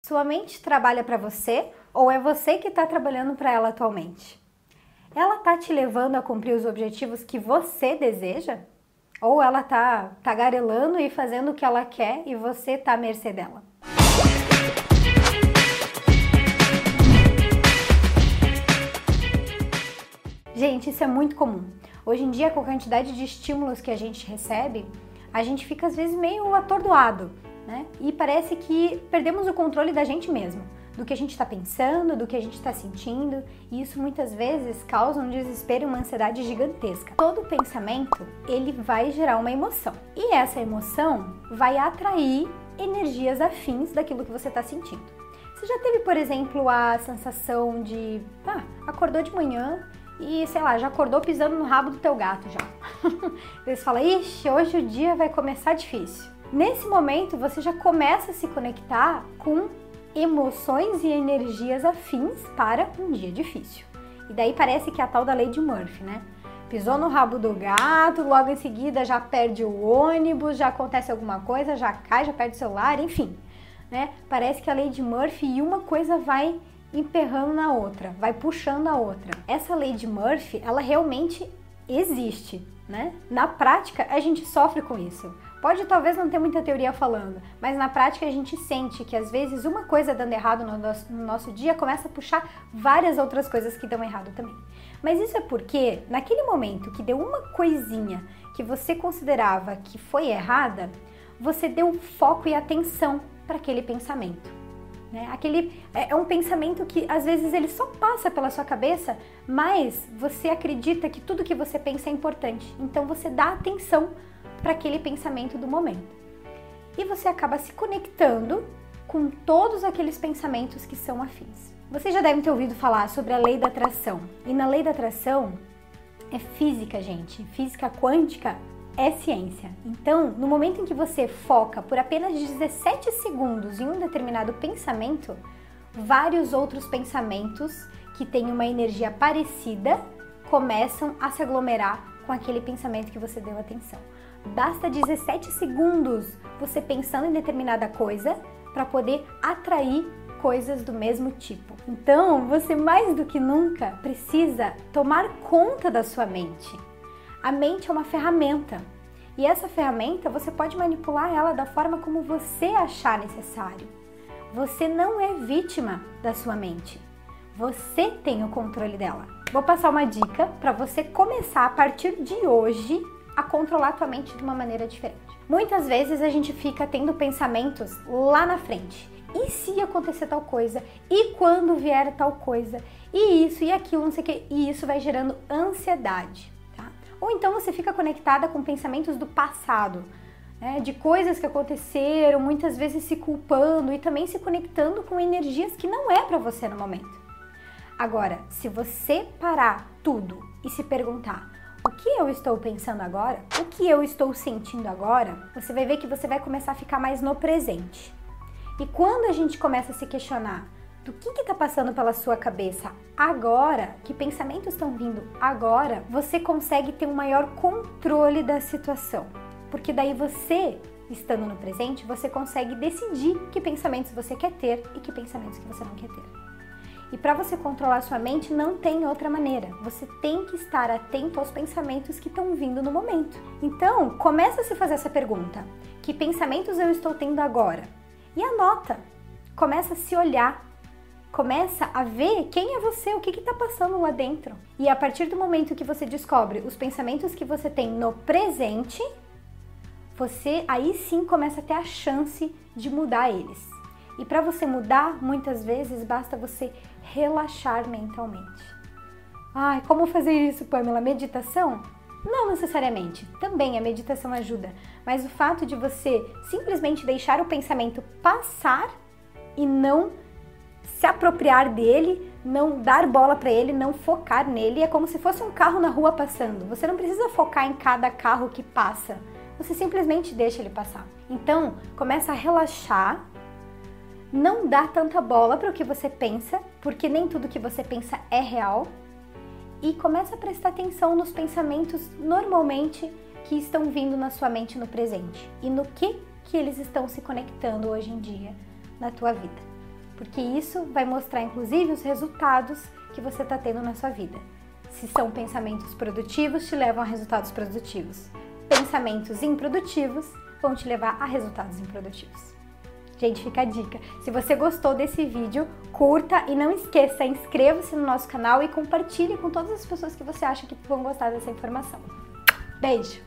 Sua mente trabalha para você ou é você que está trabalhando para ela atualmente? Ela está te levando a cumprir os objetivos que você deseja? Ou ela está tagarelando e fazendo o que ela quer e você está à mercê dela? Gente, isso é muito comum. Hoje em dia, com a quantidade de estímulos que a gente recebe, a gente fica às vezes meio atordoado né? E parece que perdemos o controle da gente mesmo, do que a gente está pensando, do que a gente está sentindo, e isso muitas vezes causa um desespero e uma ansiedade gigantesca. Todo pensamento ele vai gerar uma emoção, e essa emoção vai atrair energias afins daquilo que você está sentindo. Você já teve, por exemplo, a sensação de, ah, acordou de manhã e, sei lá, já acordou pisando no rabo do teu gato já. Você fala, ixi, hoje o dia vai começar difícil. Nesse momento, você já começa a se conectar com emoções e energias afins para um dia difícil. E daí parece que é a tal da lei de Murphy, né? Pisou no rabo do gato, logo em seguida já perde o ônibus, já acontece alguma coisa, já cai, já perde o celular, enfim. Né? Parece que a lei de Murphy e uma coisa vai emperrando na outra, vai puxando a outra. Essa lei de Murphy, ela realmente existe, né? Na prática, a gente sofre com isso. Pode talvez não ter muita teoria falando, mas na prática a gente sente que às vezes uma coisa dando errado no nosso, no nosso dia começa a puxar várias outras coisas que dão errado também. Mas isso é porque naquele momento que deu uma coisinha que você considerava que foi errada, você deu foco e atenção para aquele pensamento. Né? Aquele é, é um pensamento que às vezes ele só passa pela sua cabeça, mas você acredita que tudo que você pensa é importante. Então você dá atenção para aquele pensamento do momento. E você acaba se conectando com todos aqueles pensamentos que são afins. Vocês já devem ter ouvido falar sobre a lei da atração. E na lei da atração é física, gente. Física quântica é ciência. Então, no momento em que você foca por apenas 17 segundos em um determinado pensamento, vários outros pensamentos que têm uma energia parecida começam a se aglomerar com aquele pensamento que você deu atenção. Basta 17 segundos você pensando em determinada coisa para poder atrair coisas do mesmo tipo. Então, você mais do que nunca precisa tomar conta da sua mente. A mente é uma ferramenta e essa ferramenta você pode manipular ela da forma como você achar necessário. Você não é vítima da sua mente. Você tem o controle dela. Vou passar uma dica para você começar a partir de hoje a controlar tua mente de uma maneira diferente. Muitas vezes a gente fica tendo pensamentos lá na frente. E se acontecer tal coisa? E quando vier tal coisa? E isso e aquilo, não sei o que. E isso vai gerando ansiedade, tá? Ou então você fica conectada com pensamentos do passado, né? de coisas que aconteceram, muitas vezes se culpando e também se conectando com energias que não é para você no momento. Agora, se você parar tudo e se perguntar o que eu estou pensando agora, o que eu estou sentindo agora, você vai ver que você vai começar a ficar mais no presente. E quando a gente começa a se questionar do que está passando pela sua cabeça agora, que pensamentos estão vindo agora, você consegue ter um maior controle da situação. Porque daí você, estando no presente, você consegue decidir que pensamentos você quer ter e que pensamentos que você não quer ter. E para você controlar sua mente não tem outra maneira. Você tem que estar atento aos pensamentos que estão vindo no momento. Então, começa a se fazer essa pergunta: que pensamentos eu estou tendo agora? E anota. Começa a se olhar. Começa a ver quem é você, o que está passando lá dentro. E a partir do momento que você descobre os pensamentos que você tem no presente, você aí sim começa a ter a chance de mudar eles. E para você mudar, muitas vezes basta você relaxar mentalmente. Ai, como fazer isso, Pamela? Meditação? Não necessariamente, também a meditação ajuda, mas o fato de você simplesmente deixar o pensamento passar e não se apropriar dele, não dar bola para ele, não focar nele, é como se fosse um carro na rua passando. Você não precisa focar em cada carro que passa, você simplesmente deixa ele passar. Então, começa a relaxar não dá tanta bola para o que você pensa, porque nem tudo que você pensa é real. E começa a prestar atenção nos pensamentos normalmente que estão vindo na sua mente no presente e no que que eles estão se conectando hoje em dia na tua vida. porque isso vai mostrar inclusive os resultados que você está tendo na sua vida. Se são pensamentos produtivos, te levam a resultados produtivos. Pensamentos improdutivos vão te levar a resultados improdutivos. Gente, fica a dica. Se você gostou desse vídeo, curta e não esqueça, inscreva-se no nosso canal e compartilhe com todas as pessoas que você acha que vão gostar dessa informação. Beijo!